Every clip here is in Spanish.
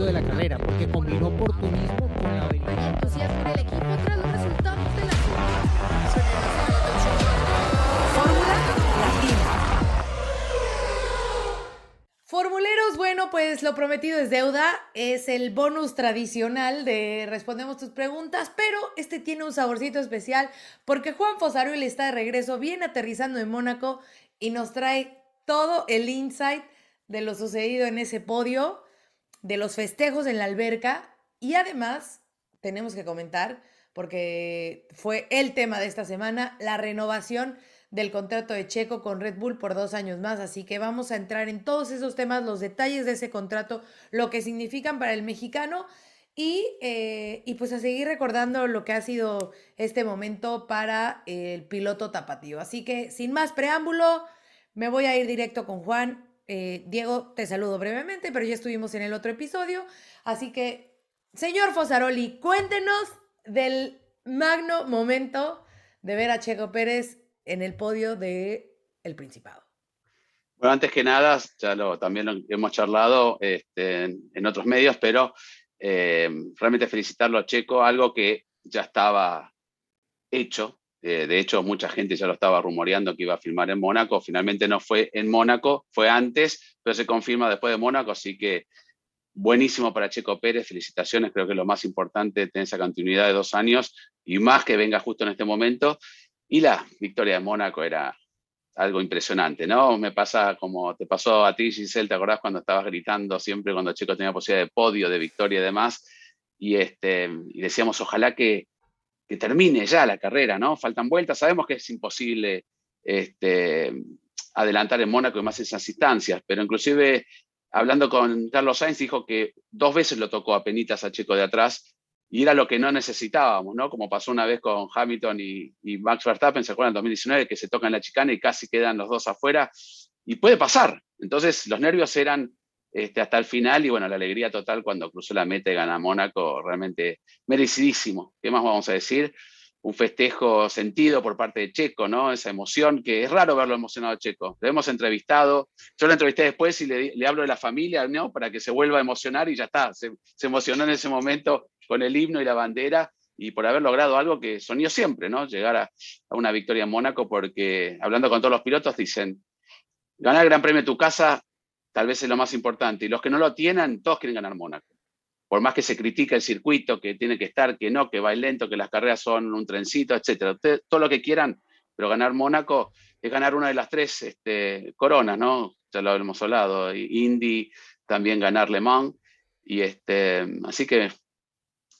éxito de la carrera, porque combinó oportunismo con la habilidad. entusiasmo en el equipo tras los resultados de la Fórmula Latina. Formuleros, bueno, pues lo prometido es deuda, es el bonus tradicional de respondemos tus preguntas, pero este tiene un saborcito especial porque Juan Fosaroli está de regreso, viene aterrizando en Mónaco y nos trae todo el insight de lo sucedido en ese podio, de los festejos en la alberca y además tenemos que comentar, porque fue el tema de esta semana, la renovación del contrato de Checo con Red Bull por dos años más. Así que vamos a entrar en todos esos temas, los detalles de ese contrato, lo que significan para el mexicano y, eh, y pues a seguir recordando lo que ha sido este momento para el piloto tapatío. Así que sin más preámbulo, me voy a ir directo con Juan. Eh, Diego, te saludo brevemente, pero ya estuvimos en el otro episodio. Así que, señor Fosaroli, cuéntenos del magno momento de ver a Checo Pérez en el podio de El Principado. Bueno, antes que nada, ya lo, también lo hemos charlado este, en, otros medios, pero eh, realmente felicitarlo a Checo, algo que ya estaba hecho. Eh, de hecho, mucha gente ya lo estaba rumoreando que iba a filmar en Mónaco. Finalmente no fue en Mónaco, fue antes, pero se confirma después de Mónaco, así que buenísimo para Checo Pérez, felicitaciones, creo que lo más importante tener esa continuidad de dos años y más que venga justo en este momento. Y la victoria de Mónaco era algo impresionante, ¿no? Me pasa como te pasó a ti, Giselle, ¿te acordás cuando estabas gritando siempre cuando Checo tenía posibilidad de podio, de victoria y demás? Y, este, y decíamos, ojalá que, que termine ya la carrera, ¿no? Faltan vueltas, sabemos que es imposible este, adelantar en Mónaco y más esas instancias, pero inclusive hablando con Carlos Sainz dijo que dos veces lo tocó a penitas a Checo de atrás y era lo que no necesitábamos, ¿no? Como pasó una vez con Hamilton y, y Max Verstappen, ¿se acuerdan? En 2019, que se tocan la chicana y casi quedan los dos afuera, y puede pasar. Entonces, los nervios eran este, hasta el final, y bueno, la alegría total cuando cruzó la meta y gana Mónaco, realmente merecidísimo. ¿Qué más vamos a decir? Un festejo sentido por parte de Checo, ¿no? Esa emoción, que es raro verlo emocionado a Checo. Lo hemos entrevistado, yo lo entrevisté después y le, hablo de la familia, ¿no? Para que se vuelva a emocionar y ya está, se, se emocionó en ese momento con el himno y la bandera y por haber logrado algo que soñó siempre, ¿no? Llegar a, a, una victoria en Mónaco, porque hablando con todos los pilotos dicen, ganar el Gran Premio de tu casa tal vez es lo más importante, y los que no lo tienen, todos quieren ganar Mónaco. Por más que se critica el circuito, que tiene que estar, que no, que va lento, que las carreras son un trencito, etcétera, todo lo que quieran, pero ganar Mónaco es ganar una de las tres este, coronas, ¿no? Ya lo hemos hablado, Indy, también ganar Le Mans, y este, así que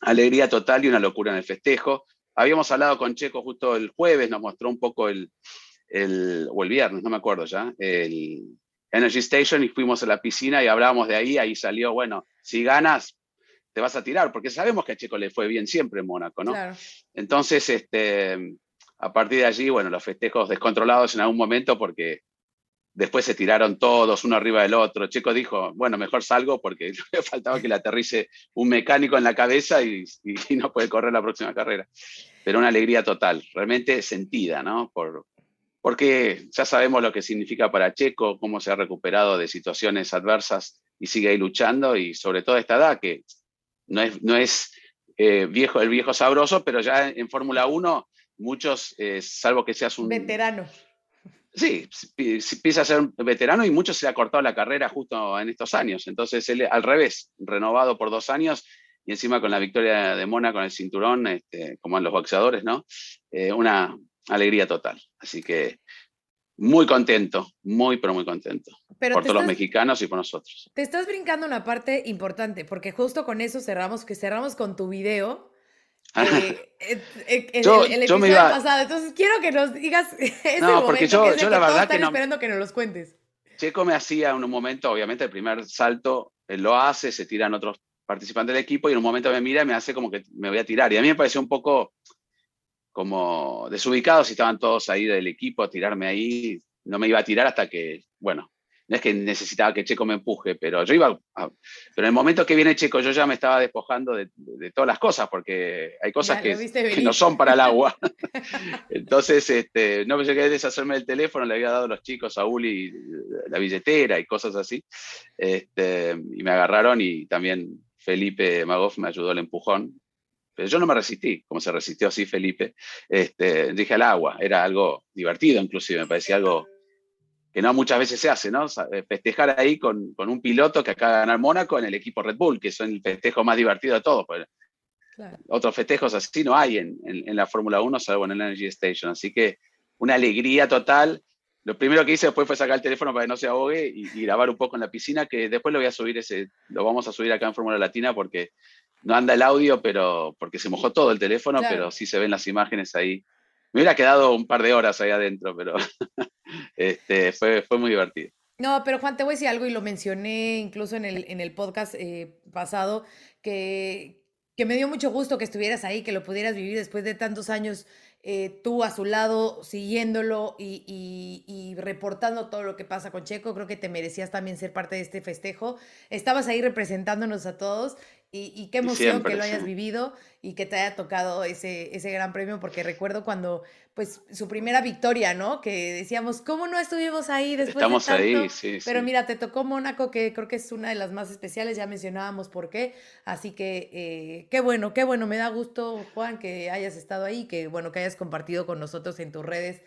alegría total y una locura en el festejo. Habíamos hablado con Checo justo el jueves, nos mostró un poco el, el o el viernes, no me acuerdo ya, el Energy Station y fuimos a la piscina y hablábamos de ahí, ahí salió, bueno, si ganas, te vas a tirar, porque sabemos que a Checo le fue bien siempre en Mónaco, ¿no? Claro. Entonces, este, a partir de allí, bueno, los festejos descontrolados en algún momento porque Después se tiraron todos uno arriba del otro. Checo dijo, bueno, mejor salgo porque le faltaba que le aterrice un mecánico en la cabeza y, y, no puede correr la próxima carrera. Pero una alegría total, realmente sentida, ¿no? Por, porque ya sabemos lo que significa para Checo, cómo se ha recuperado de situaciones adversas y sigue ahí luchando y sobre todo esta edad que no es, no es eh, viejo, el viejo sabroso, pero ya en, Fórmula 1 muchos, eh, salvo que seas un... Veterano Sí, empieza a ser un veterano y mucho se le ha cortado la carrera justo en estos años. Entonces, él al revés, renovado por dos años y encima con la victoria de Mona con el cinturón, este, como en los boxeadores, ¿no? Eh, una alegría total. Así que muy contento, muy, pero muy contento. Pero por todos estás, los mexicanos y por nosotros. Te estás brincando una parte importante, porque justo con eso cerramos, que cerramos con tu video eh, eh, yo, el, el yo episodio me iba... pasado. Entonces quiero que nos digas ese No, porque momento yo, que, yo la que verdad todos que no. esperando que nos los cuentes. Checo me hacía en un momento, obviamente, el primer salto, él lo hace, se tiran otros participantes del equipo y en un momento me mira y me hace como que me voy a tirar. Y a mí me pareció un poco como desubicado si estaban todos ahí del equipo a tirarme ahí. No me iba a tirar hasta que, bueno, no es que necesitaba que Checo me empuje, pero yo iba, a, pero en el momento que viene Checo yo ya me estaba despojando de, de, de todas las cosas, porque hay cosas que, que, no son para el agua. Entonces, este, no me llegué a deshacerme del teléfono, le había dado a los chicos a Uli la billetera y cosas así, este, y me agarraron y también Felipe Magoff me ayudó el empujón, pero yo no me resistí, como se resistió así Felipe, este, dije al agua, era algo divertido inclusive, me parecía algo que no muchas veces se hace, ¿no? Festejar ahí con, un piloto que acaba de ganar Mónaco en el equipo Red Bull, que son el festejo más divertido de todos. Pues. Otros festejos así no hay en, la Fórmula 1, salvo en el Energy Station. Así que una alegría total. Lo primero que hice después fue sacar el teléfono para que no se ahogue y, grabar un poco en la piscina, que después lo voy a subir ese, lo vamos a subir acá en Fórmula Latina porque no anda el audio, pero porque se mojó todo el teléfono, pero sí se ven las imágenes ahí me hubiera quedado un par de horas ahí adentro, pero este, fue, fue muy divertido. No, pero Juan, te voy a decir algo y lo mencioné incluso en el, en el podcast eh, pasado, que, que me dio mucho gusto que estuvieras ahí, que lo pudieras vivir después de tantos años eh, tú a su lado, siguiéndolo y, y, reportando todo lo que pasa con Checo. Creo que te merecías también ser parte de este festejo. Estabas ahí representándonos a todos y, qué emoción que lo hayas vivido y que te haya tocado ese, ese gran premio, porque recuerdo cuando, pues, su primera victoria, ¿no? Que decíamos, ¿cómo no estuvimos ahí después Estamos de tanto? ahí, sí. Pero mira, te tocó Mónaco, que creo que es una de las más especiales, ya mencionábamos por qué. Así que, eh, qué bueno, qué bueno, me da gusto, Juan, que hayas estado ahí, que bueno, que hayas compartido con nosotros en tus redes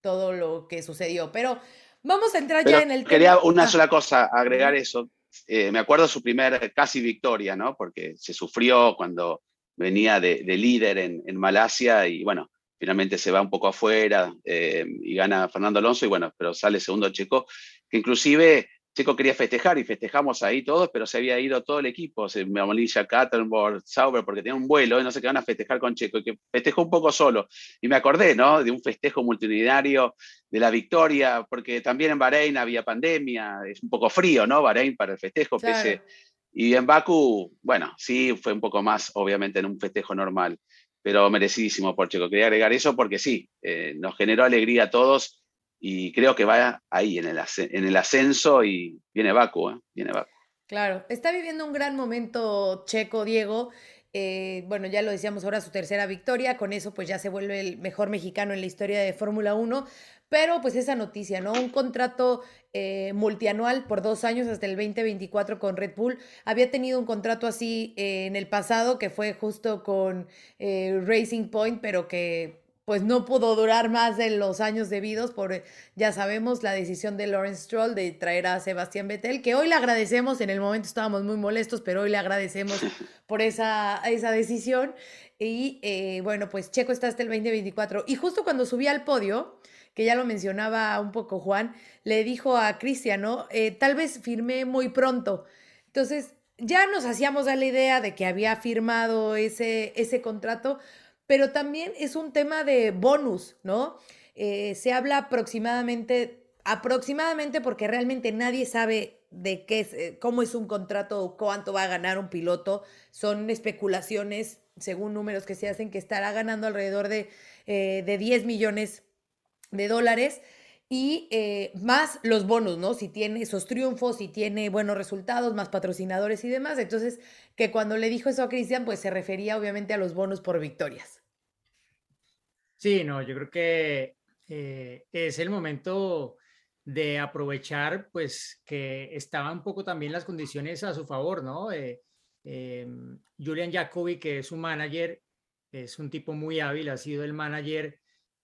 todo lo que sucedió. Pero vamos a entrar ya en el tema. Quería una ah. sola cosa, agregar eso eh, me acuerdo su primer casi victoria, ¿no? Porque se sufrió cuando venía de, líder en, Malasia y bueno, finalmente se va un poco afuera eh, y gana Fernando Alonso y bueno, pero sale segundo Checo, que inclusive Checo quería festejar y festejamos ahí todos, pero se había ido todo el equipo, se Molilla, Kattenborg, Sauber, porque tenía un vuelo y no sé qué van a festejar con Checo, y que festejó un poco solo. Y me acordé, ¿no? De un festejo multitudinario de la victoria, porque también en Bahrein había pandemia, es un poco frío, ¿no? Bahrein para el festejo, pese. Y en Baku, bueno, sí, fue un poco más, obviamente, en un festejo normal, pero merecidísimo por Checo. Quería agregar eso porque sí, eh, nos generó alegría a todos y creo que va ahí en el, en el ascenso y viene Baku, ¿eh? viene Baku. Claro, está viviendo un gran momento Checo, Diego. Eh, bueno, ya lo decíamos ahora, su tercera victoria, con eso pues ya se vuelve el mejor mexicano en la historia de Fórmula 1, pero pues esa noticia, ¿no? Un contrato eh, multianual por dos años hasta el 2024 con Red Bull. Había tenido un contrato así en el pasado que fue justo con Racing Point, pero que pues no pudo durar más de los años debidos por, ya sabemos, la decisión de Lawrence Stroll de traer a Sebastián Vettel, que hoy le agradecemos, en el momento estábamos muy molestos, pero hoy le agradecemos por esa, esa decisión. Y eh, bueno, pues Checo está hasta el 2024. Y justo cuando subí al podio, que ya lo mencionaba un poco Juan, le dijo a Cristiano, eh, tal vez firmé muy pronto. Entonces, ya nos hacíamos a la idea de que había firmado ese, ese contrato, pero también es un tema de bonus, ¿no? Eh, se habla aproximadamente, aproximadamente porque realmente nadie sabe de qué es, eh, cómo es un contrato cuánto va a ganar un piloto. Son especulaciones, según números que se hacen, que estará ganando alrededor de, eh, de 10 millones de dólares y más los bonos, ¿no? Si tiene esos triunfos, si tiene buenos resultados, más patrocinadores y demás. Entonces, que cuando le dijo eso a Cristian, pues se refería obviamente a los bonos por victorias. Sí, no, yo creo que eh, es el momento de aprovechar, pues, que estaban un poco también las condiciones a su favor, ¿no? Eh, em, Julian Jacobi, que es su manager, es un tipo muy hábil, ha sido el manager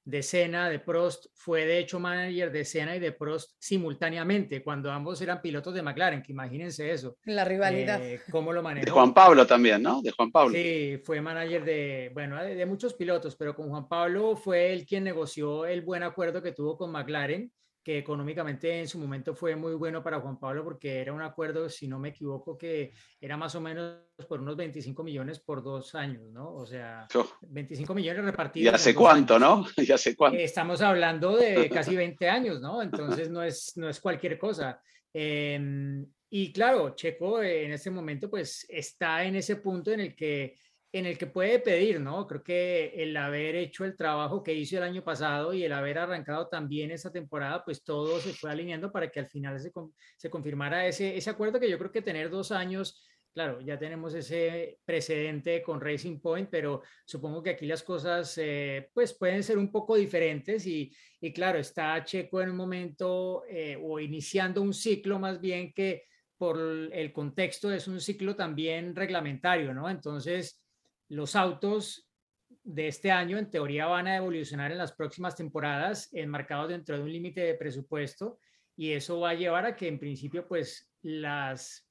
de Senna, de Prost, fue de hecho manager de Senna y de Prost simultáneamente, cuando ambos eran pilotos de McLaren, que imagínense eso. La rivalidad. Eh, ¿Cómo lo manejó? De Juan Pablo también, ¿no? De Juan Pablo. Sí, fue manager de, bueno, de, muchos pilotos, pero con Juan Pablo fue él quien negoció el buen acuerdo que tuvo con McLaren que económicamente en su momento fue muy bueno para Juan Pablo porque era un acuerdo, si no me equivoco, que era más o menos por unos 25 millones por dos años, ¿no? O sea, 25 millones repartidos. Ya sé cuánto, ¿no? Ya sé cuánto. estamos hablando de casi 20 años, ¿no? Entonces no es, no es cualquier cosa. Em, y claro, Checo en este momento pues está en ese punto en el que en el que puede pedir, ¿no? Creo que el haber hecho el trabajo que hizo el año pasado y el haber arrancado también esa temporada, pues todo se fue alineando para que al final se, se confirmara ese, ese acuerdo que yo creo que tener dos años, claro, ya tenemos ese precedente con Racing Point, pero supongo que aquí las cosas eh, pues pueden ser un poco diferentes y, y claro, está Checo en un momento eh, o iniciando un ciclo más bien que por el contexto, es un ciclo también reglamentario, ¿no? Entonces, los autos de este año en teoría van a evolucionar en las próximas temporadas enmarcados dentro de un límite de presupuesto y eso va a llevar a que en principio pues las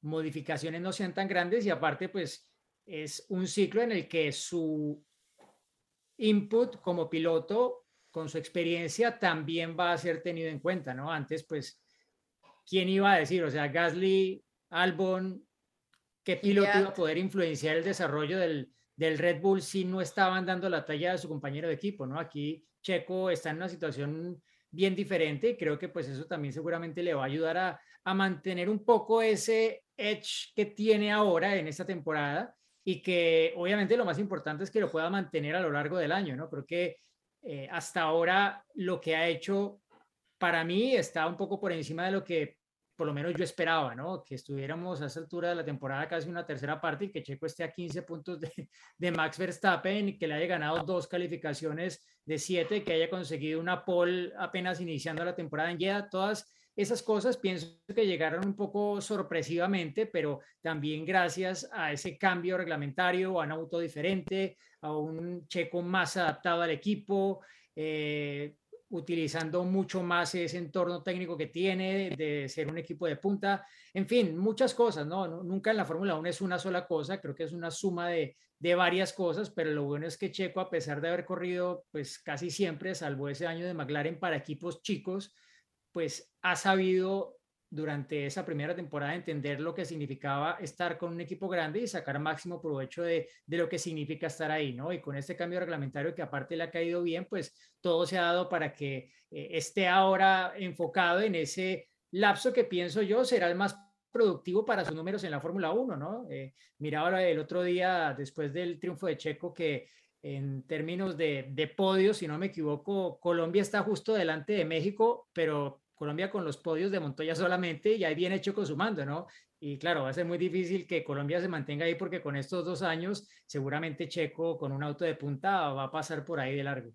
modificaciones no sean tan grandes y aparte pues es un ciclo en el que su input como piloto con su experiencia también va a ser tenido en cuenta, ¿no? Antes pues ¿quién iba a decir? O sea, Gasly, Albon, ¿qué piloto iba a poder influenciar el desarrollo del, del Red Bull si no estaban dando la talla de su compañero de equipo, ¿no? Aquí Checo está en una situación bien diferente y creo que pues eso también seguramente le va a ayudar a, a mantener un poco ese edge que tiene ahora en esta temporada y que obviamente lo más importante es que lo pueda mantener a lo largo del año, ¿no? Creo que eh, hasta ahora lo que ha hecho para mí está un poco por encima de lo que por lo menos yo esperaba, ¿no? Que estuviéramos a esa altura de la temporada casi una tercera parte y que Checo esté a 15 puntos de, de Max Verstappen y que le haya ganado dos calificaciones de siete, que haya conseguido una pole apenas iniciando la temporada en Jeddah, todas esas cosas pienso que llegaron un poco sorpresivamente, pero también gracias a ese cambio reglamentario, a un auto diferente, a un Checo más adaptado al equipo, eh, utilizando mucho más ese entorno técnico que tiene de ser un equipo de punta. En fin, muchas cosas, ¿no? Nunca en la Fórmula 1 es una sola cosa, creo que es una suma de, de, varias cosas, pero lo bueno es que Checo, a pesar de haber corrido pues casi siempre, salvo ese año de McLaren para equipos chicos, pues ha sabido durante esa primera temporada entender lo que significaba estar con un equipo grande y sacar máximo provecho de, lo que significa estar ahí, ¿no? Y con este cambio reglamentario que aparte le ha caído bien, pues todo se ha dado para que eh, esté ahora enfocado en ese lapso que pienso yo será el más productivo para sus números en la Fórmula 1, ¿no? Eh, miraba el otro día, después del triunfo de Checo, que en términos de, de podio, si no me equivoco, Colombia está justo delante de México, pero Colombia con los podios de Montoya solamente y ahí viene Checo sumando, ¿no? Y claro, va a ser muy difícil que Colombia se mantenga ahí porque con estos dos años seguramente Checo con un auto de punta va a pasar por ahí de largo.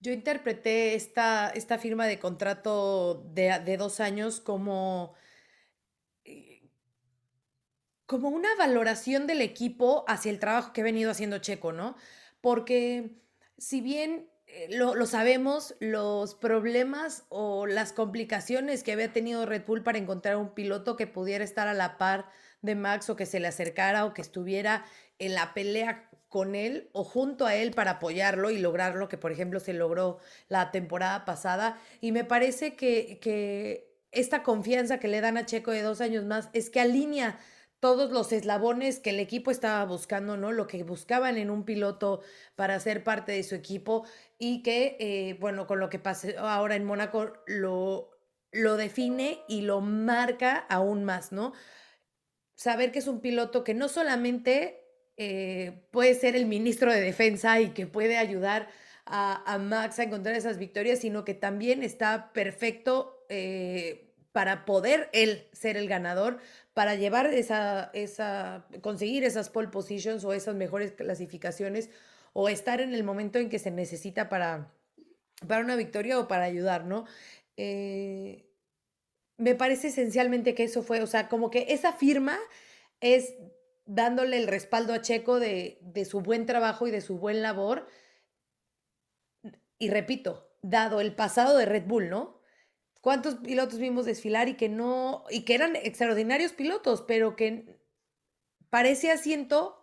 Yo interpreté esta, esta firma de contrato de, de dos años como, como una valoración del equipo hacia el trabajo que ha venido haciendo Checo, ¿no? Porque si bien eh, lo, sabemos, los problemas o las complicaciones que había tenido Red Bull para encontrar un piloto que pudiera estar a la par de Max o que se le acercara o que estuviera en la pelea con él o junto a él para apoyarlo y lograr lo que, por ejemplo, se logró la temporada pasada. Y me parece que, que esta confianza que le dan a Checo de dos años más es que alinea todos los eslabones que el equipo estaba buscando, ¿no? Lo que buscaban en un piloto para ser parte de su equipo y que, eh, bueno, con lo que pasa ahora en Mónaco lo, lo define y lo marca aún más, ¿no? Saber que es un piloto que no solamente eh, puede ser el ministro de defensa y que puede ayudar a, Max a encontrar esas victorias, sino que también está perfecto eh, para poder él ser el ganador, para llevar esa, esa, conseguir esas pole positions o esas mejores clasificaciones o estar en el momento en que se necesita para, para una victoria o para ayudar, ¿no? Eh, me parece esencialmente que eso fue, o sea, como que esa firma es dándole el respaldo a Checo de, de su buen trabajo y de su buen labor. Y repito, dado el pasado de Red Bull, ¿no? ¿Cuántos pilotos vimos desfilar y que no, y que eran extraordinarios pilotos, pero que parece asiento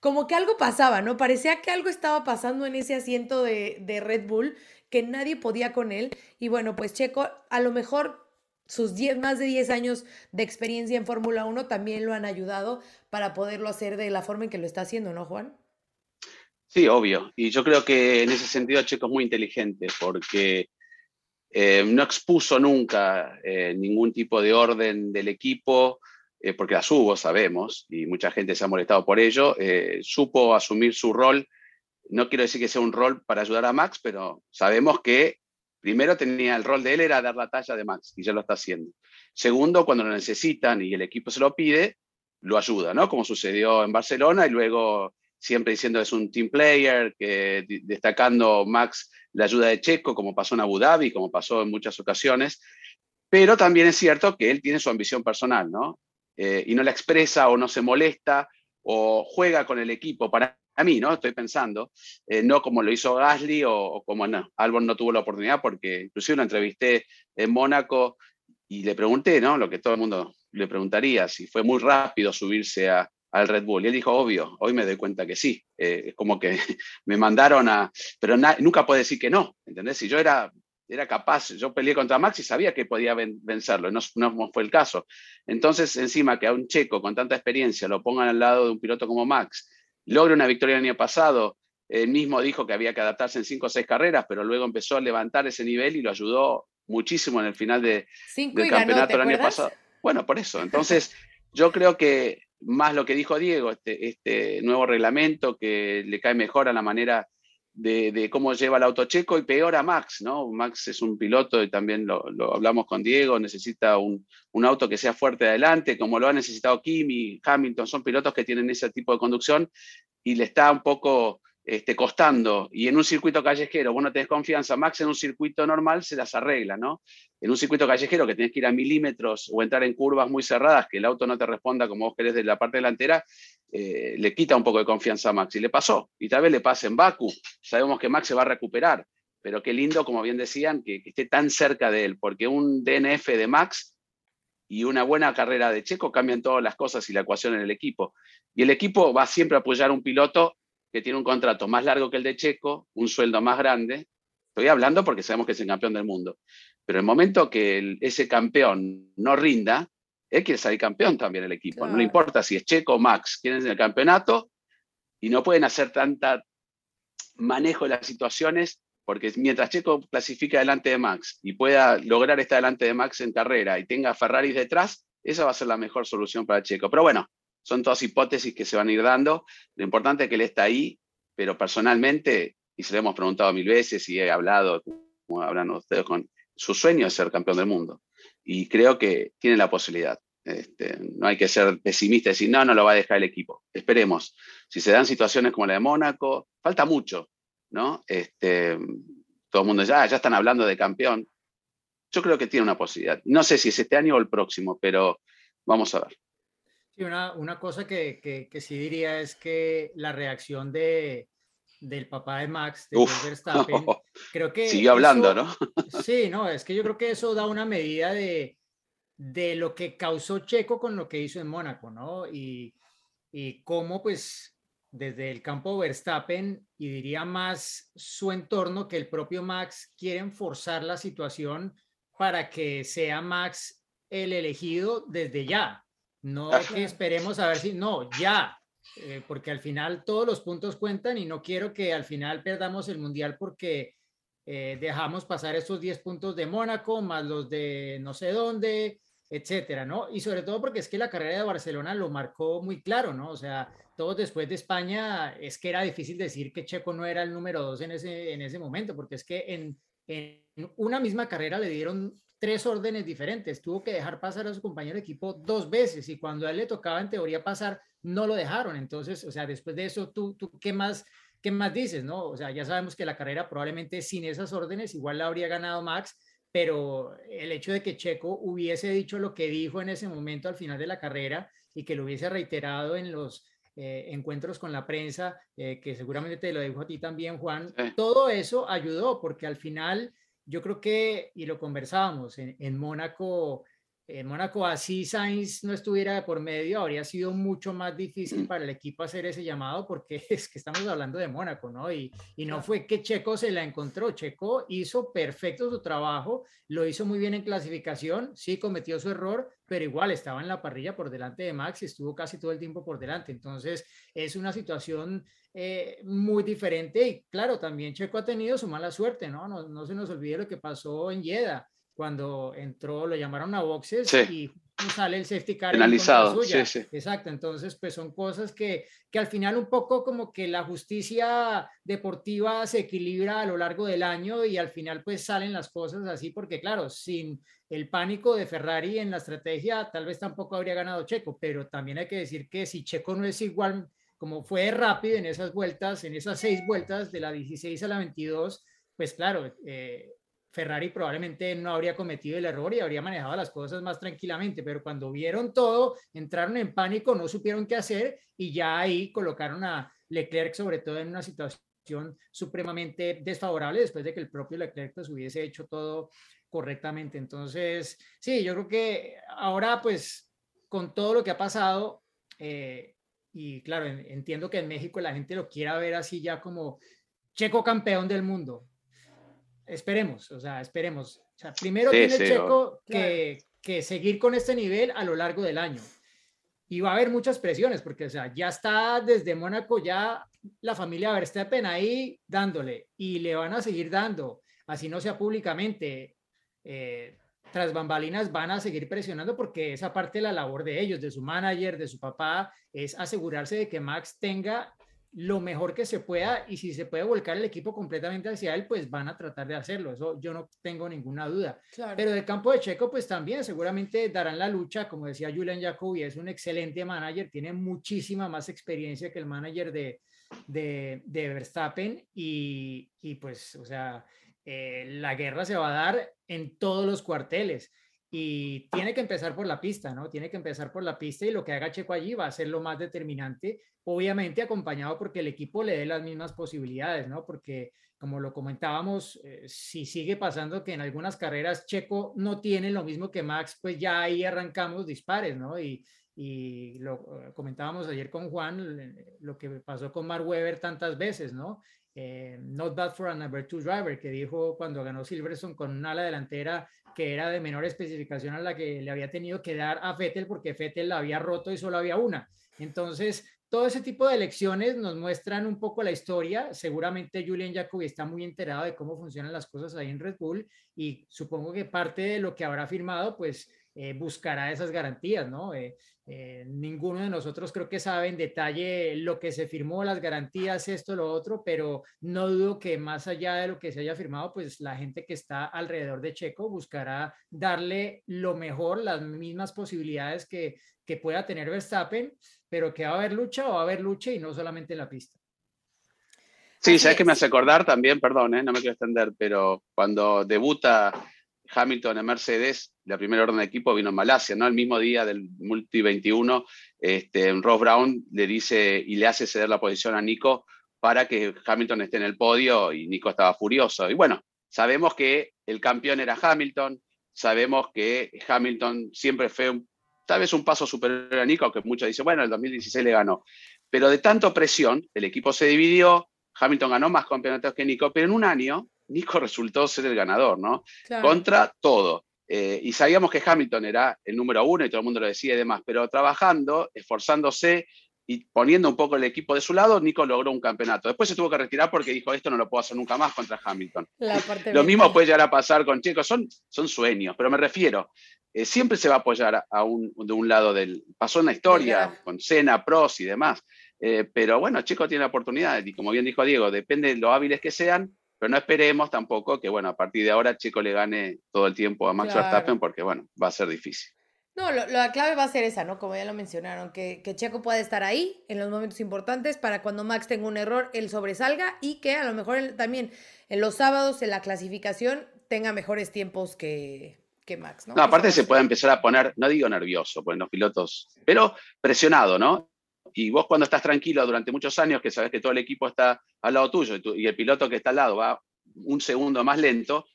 como que algo pasaba, ¿no? Parecía que algo estaba pasando en ese asiento de, de Red Bull, que nadie podía con él. Y bueno, pues Checo, a lo mejor sus 10, más de 10 años de experiencia en Fórmula 1 también lo han ayudado para poderlo hacer de la forma en que lo está haciendo, ¿no, Juan? Sí, obvio. Y yo creo que en ese sentido Checo es muy inteligente porque eh, no expuso nunca eh, ningún tipo de orden del equipo, eh, porque las hubo, sabemos, y mucha gente se ha molestado por ello. supo asumir su rol. No quiero decir que sea un rol para ayudar a Max, pero sabemos que primero tenía el rol de él era dar la talla de Max, y ya lo está haciendo. Segundo, cuando lo necesitan y el equipo se lo pide, lo ayuda, ¿no? Como sucedió en Barcelona y luego siempre diciendo es un team player, que destacando Max la ayuda de Checo, como pasó en Abu Dhabi, como pasó en muchas ocasiones. Pero también es cierto que él tiene su ambición personal, ¿no? Eh, y no la expresa o no se molesta o juega con el equipo para mí, ¿no? Estoy pensando, eh, no como lo hizo Gasly o, como no, Albon no tuvo la oportunidad porque inclusive lo entrevisté en Mónaco y le pregunté, ¿no? Lo que todo el mundo le preguntaría, si fue muy rápido subirse a, al Red Bull. Y él dijo, obvio, hoy me doy cuenta que sí. Eh, es como que me mandaron a... Pero nunca puede decir que no, ¿entendés? Si yo era, era capaz, yo peleé contra Max y sabía que podía vencerlo, no, no fue el caso. Entonces, encima que a un checo con tanta experiencia lo pongan al lado de un piloto como Max, logre una victoria el año pasado, él mismo dijo que había que adaptarse en cinco o seis carreras, pero luego empezó a levantar ese nivel y lo ayudó muchísimo en el final de, del campeonato el año pasado. Bueno, por eso. Entonces, yo creo que más lo que dijo Diego, este, este nuevo reglamento que le cae mejor a la manera de, cómo lleva el auto checo y peor a Max, ¿no? Max es un piloto y también lo, hablamos con Diego, necesita un, un, auto que sea fuerte adelante, como lo ha necesitado Kimi, Hamilton, son pilotos que tienen ese tipo de conducción y le está un poco este, costando. Y en un circuito callejero, vos no tenés confianza, Max en un circuito normal se las arregla, ¿no? En un circuito callejero que tenés que ir a milímetros o entrar en curvas muy cerradas, que el auto no te responda como vos querés de la parte delantera, eh, le quita un poco de confianza a Max. Y le pasó. Y tal vez le pase en Baku. Sabemos que Max se va a recuperar. Pero qué lindo, como bien decían, que, que esté tan cerca de él, porque un DNF de Max y una buena carrera de Checo cambian todas las cosas y la ecuación en el equipo. Y el equipo va siempre a apoyar a un piloto que tiene un contrato más largo que el de Checo, un sueldo más grande. Estoy hablando porque sabemos que es el campeón del mundo. Pero el momento que ese campeón no rinda, él quiere salir campeón también el equipo. No le importa si es Checo o Max, quieren el campeonato y no pueden hacer tanta manejo de las situaciones porque mientras Checo clasifica delante de Max y pueda lograr estar delante de Max en carrera y tenga Ferrari detrás, esa va a ser la mejor solución para Checo. Pero bueno, son todas hipótesis que se van a ir dando. Lo importante es que él está ahí, pero personalmente, y se lo hemos preguntado mil veces y he hablado, como hablan ustedes, con su sueño es ser campeón del mundo. Y creo que tiene la posibilidad. Este, no hay que ser pesimista y decir, no, no lo va a dejar el equipo. Esperemos. Si se dan situaciones como la de Mónaco, falta mucho, ¿no? Este, todo el mundo ya, ya están hablando de campeón. Yo creo que tiene una posibilidad. No sé si es este año o el próximo, pero vamos a ver una, una cosa que, que, sí diría es que la reacción de, del papá de Max, de Verstappen, creo que... Sigue hablando, ¿no? sí, no, es que yo creo que eso da una medida de, de lo que causó Checo con lo que hizo en Mónaco, ¿no? Y, y cómo, pues, desde el campo Verstappen y diría más su entorno que el propio Max quieren forzar la situación para que sea Max el elegido desde ya. No que esperemos a ver si, no, ya, eh, porque al final todos los puntos cuentan y no quiero que al final perdamos el mundial porque eh, dejamos pasar esos 10 puntos de Mónaco más los de no sé dónde, etcétera, ¿no? Y sobre todo porque es que la carrera de Barcelona lo marcó muy claro, ¿no? O sea, todos después de España es que era difícil decir que Checo no era el número dos en ese, en ese momento, porque es que en, en una misma carrera le dieron tres órdenes diferentes. Tuvo que dejar pasar a su compañero de equipo dos veces y cuando a él le tocaba en teoría pasar, no lo dejaron. Entonces, o sea, después de eso, ¿tú, tú qué, más, qué más dices? ¿no? O sea, ya sabemos que la carrera probablemente sin esas órdenes igual la habría ganado Max, pero el hecho de que Checo hubiese dicho lo que dijo en ese momento al final de la carrera y que lo hubiese reiterado en los eh, encuentros con la prensa, eh, que seguramente te lo dijo a ti también, Juan, todo eso ayudó porque al final yo creo que, y lo conversábamos, en, en Mónaco, en Mónaco así Sainz no estuviera por medio, habría sido mucho más difícil para el equipo hacer ese llamado porque es que estamos hablando de Mónaco, ¿no? Y, y no fue que Checo se la encontró, Checo hizo perfecto su trabajo, lo hizo muy bien en clasificación, sí cometió su error, pero igual estaba en la parrilla por delante de Max y estuvo casi todo el tiempo por delante. Entonces es una situación eh, muy diferente y claro, también Checo ha tenido su mala suerte, ¿no? No, no se nos olvide lo que pasó en Jeddah cuando entró, lo llamaron a boxes y sale el safety car. Penalizado, sí, sí. Exacto, entonces pues son cosas que, que al final un poco como que la justicia deportiva se equilibra a lo largo del año y al final pues salen las cosas así porque claro, sin el pánico de Ferrari en la estrategia tal vez tampoco habría ganado Checo, pero también hay que decir que si Checo no es igual como fue rápido en esas vueltas, en esas seis vueltas de la 16 a la 22, pues claro, eh, Ferrari probablemente no habría cometido el error y habría manejado las cosas más tranquilamente, pero cuando vieron todo, entraron en pánico, no supieron qué hacer y ya ahí colocaron a Leclerc sobre todo en una situación supremamente desfavorable después de que el propio Leclerc pues hubiese hecho todo correctamente. Entonces, sí, yo creo que ahora pues con todo lo que ha pasado, eh, y claro, entiendo que en México la gente lo quiera ver así ya como Checo campeón del mundo. Esperemos, o sea, esperemos. O sea, primero tiene Checo que, que, seguir con este nivel a lo largo del año. Y va a haber muchas presiones, porque o sea, ya está desde Mónaco ya la familia Verstappen ahí dándole y le van a seguir dando, así no sea públicamente. Eh, tras bambalinas van a seguir presionando porque esa parte de la labor de ellos, de su manager, de su papá, es asegurarse de que Max tenga lo mejor que se pueda y si se puede volcar el equipo completamente hacia él, pues van a tratar de hacerlo. Eso yo no tengo ninguna duda. Pero del campo de Checo, pues también seguramente darán la lucha. Como decía Julian Jacobi, es un excelente manager, tiene muchísima más experiencia que el manager de, de, de Verstappen y, y, pues, o sea, eh, la guerra se va a dar en todos los cuarteles y tiene que empezar por la pista, ¿no? Tiene que empezar por la pista y lo que haga Checo allí va a ser lo más determinante, obviamente acompañado porque el equipo le dé las mismas posibilidades, ¿no? Porque como lo comentábamos, eh, si sigue pasando que en algunas carreras Checo no tiene lo mismo que Max, pues ya ahí arrancamos dispares, ¿no? Y, y lo eh, comentábamos ayer con Juan, lo que pasó con Mark Webber tantas veces, ¿no? Eh, not bad for a number two driver, que dijo cuando ganó Silverstone con una ala delantera que era de menor especificación a la que le había tenido que dar a Fettel porque Fettel la había roto y solo había una. Entonces, todo ese tipo de lecciones nos muestran un poco la historia. Seguramente Julian Jacobi está muy enterado de cómo funcionan las cosas ahí en Red Bull y supongo que parte de lo que habrá firmado, pues eh, buscará esas garantías, ¿no? Eh, eh, ninguno de nosotros creo que sabe en detalle lo que se firmó, las garantías, esto, lo otro, pero no dudo que más allá de lo que se haya firmado, pues la gente que está alrededor de Checo buscará darle lo mejor, las mismas posibilidades que, que pueda tener Verstappen, pero que va a haber lucha o va a haber lucha y no solamente en la pista. Sí, sabes que me hace acordar también, perdón, no me quiero extender, pero cuando debuta Hamilton en Mercedes, la primera orden de equipo vino en Malasia, ¿no? El mismo día del Multi 21, este, Ross Brown le dice y le hace ceder la posición a Nico para que Hamilton esté en el podio y Nico estaba furioso. Y bueno, sabemos que el campeón era Hamilton, sabemos que Hamilton siempre fue tal vez un paso superior a Nico, aunque muchos dicen, bueno, el 2016 le ganó. Pero de tanto presión, el equipo se dividió, Hamilton ganó más campeonatos que Nico, pero en un año Nico resultó ser el ganador, ¿no? Contra todo. Eh, y sabíamos que Hamilton era el número uno y todo el mundo lo decía y demás, pero trabajando, esforzándose y poniendo un poco el equipo de su lado, Nico logró un campeonato. Después se tuvo que retirar porque dijo, esto no lo puedo hacer nunca más contra Hamilton. lo mismo puede llegar a pasar con Checo, son, son sueños, pero me refiero, eh, siempre se va a apoyar a un, de un lado del... Pasó en la historia, con Senna, Pros y demás. Eh, pero bueno, Checo tiene la oportunidad, y como bien dijo Diego, depende de lo hábiles que sean, pero no esperemos tampoco que, bueno, a partir de ahora Checo le gane todo el tiempo a Max Verstappen porque, bueno, va a ser difícil. No, la clave va a ser esa, ¿no? Como ya lo mencionaron, que, que, Checo pueda estar ahí en los momentos importantes para cuando Max tenga un error, él sobresalga y que a lo mejor también en los sábados en la clasificación tenga mejores tiempos que, que Max, ¿no? No, aparte se puede empezar a poner, no digo nervioso, pues los pilotos, pero presionado, ¿no? Y vos cuando estás tranquilo durante muchos años, que sabes que todo el equipo está al lado tuyo y, el piloto que está al lado va un segundo más lento,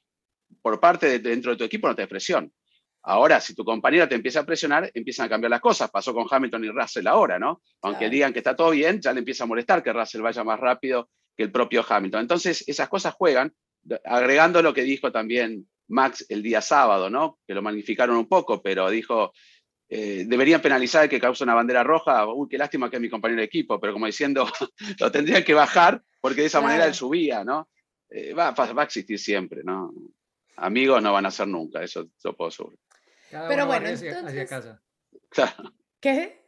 por parte de dentro de tu equipo no te presión. Ahora, si tu compañero te empieza a presionar, empiezan a cambiar las cosas. Pasó con Hamilton y Russell ahora, ¿no? Aunque digan que está todo bien, ya le empieza a molestar que Russell vaya más rápido que el propio Hamilton. Entonces, esas cosas juegan, agregando lo que dijo también Max el día sábado, ¿no? Que lo magnificaron un poco, pero dijo, eh, deberían penalizar el que causa una bandera roja, uy, qué lástima que es mi compañero de equipo, pero como diciendo, lo tendrían que bajar porque de esa manera él subía, ¿no? Eh, va, va, a existir siempre, ¿no? Amigos no van a ser nunca, eso lo puedo asegurar. pero bueno, hacia, casa. ¿Qué?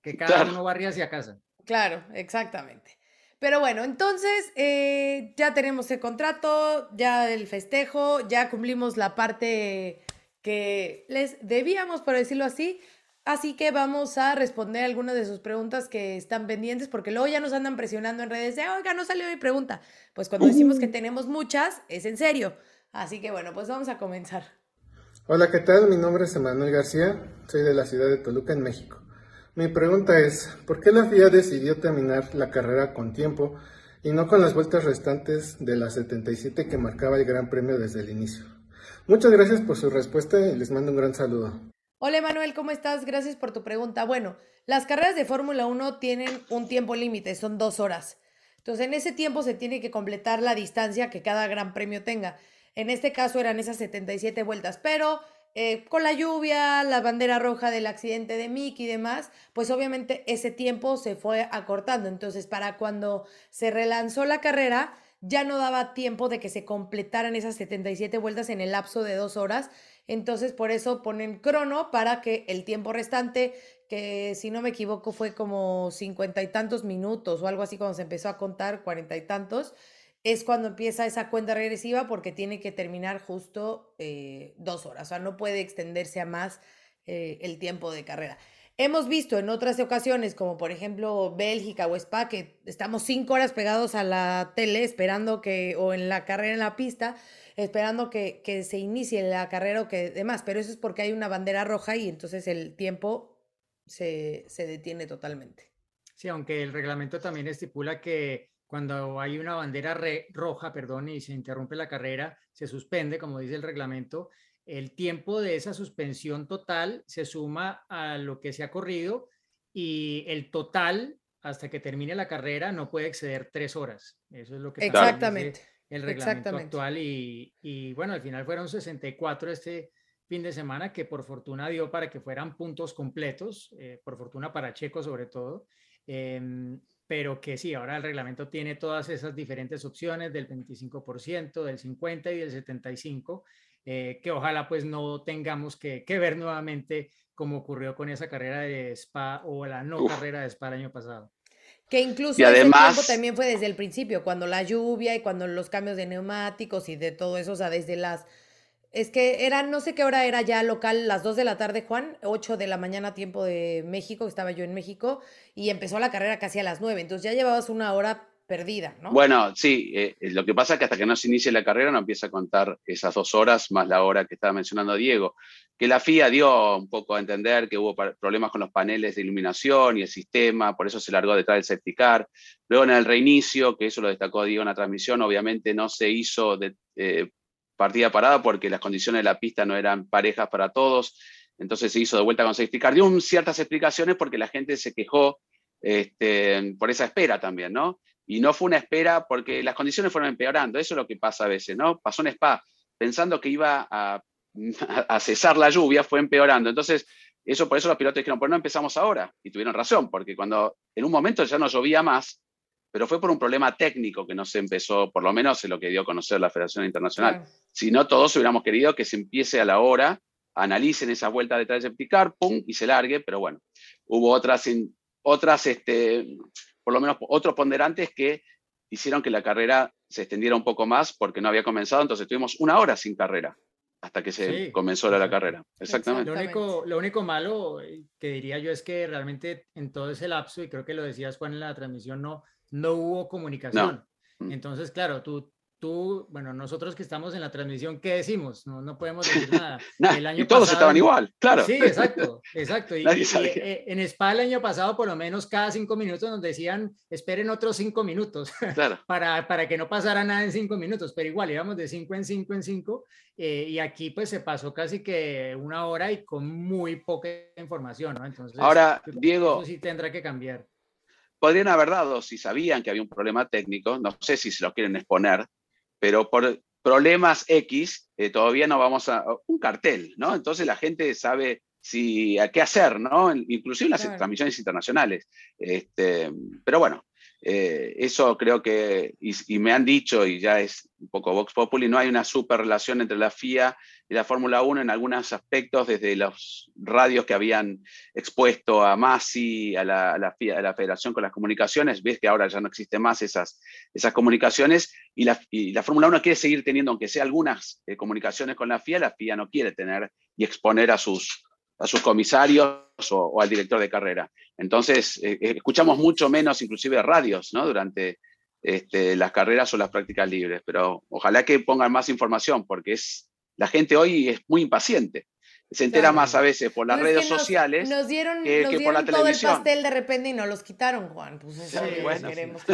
Que cada uno barría hacia casa. Claro, exactamente. Pero bueno, entonces eh, ya tenemos el contrato, ya el festejo, ya cumplimos la parte que les debíamos, por decirlo así. Así que vamos a responder algunas de sus preguntas que están pendientes, porque luego ya nos andan presionando en redes de, oiga, no salió mi pregunta. Pues cuando decimos que tenemos muchas, es en serio. Así que bueno, pues vamos a comenzar. Hola, ¿qué tal? Mi nombre es Emanuel García, soy de la ciudad de Toluca, en México. Mi pregunta es, ¿por qué la FIA decidió terminar la carrera con tiempo y no con las vueltas restantes de las 77 que marcaba el Gran Premio desde el inicio? Muchas gracias por su respuesta y les mando un gran saludo. Hola Manuel, ¿cómo estás? Gracias por tu pregunta. Bueno, las carreras de Fórmula 1 tienen un tiempo límite, son dos horas. Entonces, en ese tiempo se tiene que completar la distancia que cada gran premio tenga. En este caso eran esas 77 vueltas, pero eh, con la lluvia, la bandera roja del accidente de Mick y demás, pues obviamente ese tiempo se fue acortando. Entonces, para cuando se relanzó la carrera, ya no daba tiempo de que se completaran esas 77 vueltas en el lapso de dos horas. Entonces, por eso ponen crono para que el tiempo restante, que si no me equivoco fue como cincuenta y tantos minutos o algo así cuando se empezó a contar, cuarenta y tantos, es cuando empieza esa cuenta regresiva porque tiene que terminar justo eh, dos horas, o sea, no puede extenderse a más eh, el tiempo de carrera. Hemos visto en otras ocasiones, como por ejemplo Bélgica o Spa, que estamos cinco horas pegados a la tele esperando que, o en la carrera en la pista, esperando que, se inicie la carrera o que demás, pero eso es porque hay una bandera roja y entonces el tiempo se, se detiene totalmente. Sí, aunque el reglamento también estipula que cuando hay una bandera roja, perdón, y se interrumpe la carrera, se suspende, como dice el reglamento, el tiempo de esa suspensión total se suma a lo que se ha corrido y el total hasta que termine la carrera no puede exceder tres horas. Eso es lo que Exactamente. el reglamento actual y, y, bueno, al final fueron 64 este fin de semana que por fortuna dio para que fueran puntos completos, eh, por fortuna para Checo sobre todo. Em, pero que sí, ahora el reglamento tiene todas esas diferentes opciones del 25%, del 50% y del 75%, eh, que ojalá pues no tengamos que, que, ver nuevamente como ocurrió con esa carrera de Spa o la no carrera de Spa el año pasado. Que incluso y además, ese tiempo también fue desde el principio, cuando la lluvia y cuando los cambios de neumáticos y de todo eso, o sea, desde las es que eran, no sé qué hora era ya local, las 2 de la tarde, Juan, 8 de la mañana, tiempo de México, estaba yo en México, y empezó la carrera casi a las 9, entonces ya llevabas una hora perdida, ¿no? Bueno, sí, eh, eh, lo que pasa es que hasta que no se inicie la carrera no empieza a contar esas dos horas más la hora que estaba mencionando Diego, que la FIA dio un poco a entender que hubo problemas con los paneles de iluminación y el sistema, por eso se largó detrás del safety car. Luego en el reinicio, que eso lo destacó Diego en la transmisión, obviamente no se hizo de, eh, partida parada porque las condiciones de la pista no eran parejas para todos, entonces se hizo de vuelta con safety car. Dio ciertas explicaciones porque la gente se quejó este, por esa espera también, ¿no? Y no fue una espera porque las condiciones fueron empeorando, eso es lo que pasa a veces, ¿no? Pasó en Spa pensando que iba a, a cesar la lluvia, fue empeorando. Entonces, eso por eso los pilotos dijeron, pues no empezamos ahora. Y tuvieron razón, porque cuando en un momento ya no llovía más, pero fue por un problema técnico que no se empezó, por lo menos en lo que dio a conocer la Federación Internacional. Si no, todos hubiéramos querido que se empiece a la hora, analicen esa vuelta detrás de Septicar, pum, y se largue, pero bueno, hubo otras, otras este, por lo menos otros ponderantes que hicieron que la carrera se extendiera un poco más porque no había comenzado, entonces tuvimos una hora sin carrera hasta que se comenzó la, carrera. Exactamente. Lo único, lo único malo eh, que diría yo es que realmente en todo ese lapso, y creo que lo decías Juan en la transmisión, no, no hubo comunicación. Mm. Entonces, claro, tú, tú, bueno, nosotros que estamos en la transmisión, ¿qué decimos? No, no podemos decir nada. El año y todos estaban igual, claro. Sí, exacto, exacto. Y, eh, en Spa el año pasado, por lo menos cada cinco minutos nos decían, esperen otros cinco minutos claro. para, para que no pasara nada en cinco minutos, pero igual íbamos de cinco en cinco en cinco. Eh, y aquí pues se pasó casi que una hora y con muy poca información, ¿no? Entonces, ahora, Diego. Eso sí tendrá que cambiar podrían haber dado, si sabían que había un problema técnico, no sé si se lo quieren exponer, pero por problemas X eh, todavía no vamos a un cartel, ¿no? Entonces la gente sabe si a qué hacer, ¿no? Inclusive en las transmisiones internacionales. Este, pero bueno, eh, eso creo que, y, me han dicho, y ya es un poco Vox Populi, no hay una super relación entre la FIA y la Fórmula 1 en algunos aspectos, desde los radios que habían expuesto a Masi, a la, FIA, a la Federación con las comunicaciones, ves que ahora ya no existen más esas, esas comunicaciones, y la, la Fórmula 1 quiere seguir teniendo, aunque sea algunas eh, comunicaciones con la FIA, la FIA no quiere tener y exponer a sus, a sus comisarios o, al director de carrera. Entonces, eh, eh, escuchamos mucho menos inclusive radios ¿no? durante este, las carreras o las prácticas libres, pero ojalá que pongan más información, porque es, la gente hoy es muy impaciente. Se entera más a veces por las redes sociales nos dieron, que, por la todo televisión. el pastel de repente y no los quitaron, Juan. Pues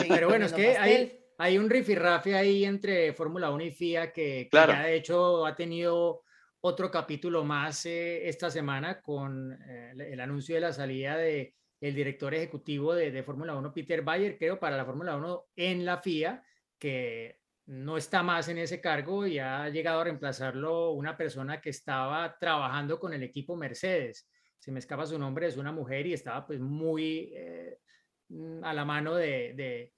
Pero bueno, es que hay, hay, un rifirrafe ahí entre Fórmula 1 y FIA que, ya de hecho ha tenido otro capítulo más eh, esta semana con eh, el anuncio de la salida de el director ejecutivo de, de Fórmula 1, Peter Bayer, creo, para la Fórmula 1 en la FIA, que no está más en ese cargo y ha llegado a reemplazarlo una persona que estaba trabajando con el equipo Mercedes. Se me escapa su nombre, es una mujer y estaba pues muy eh, a la mano de,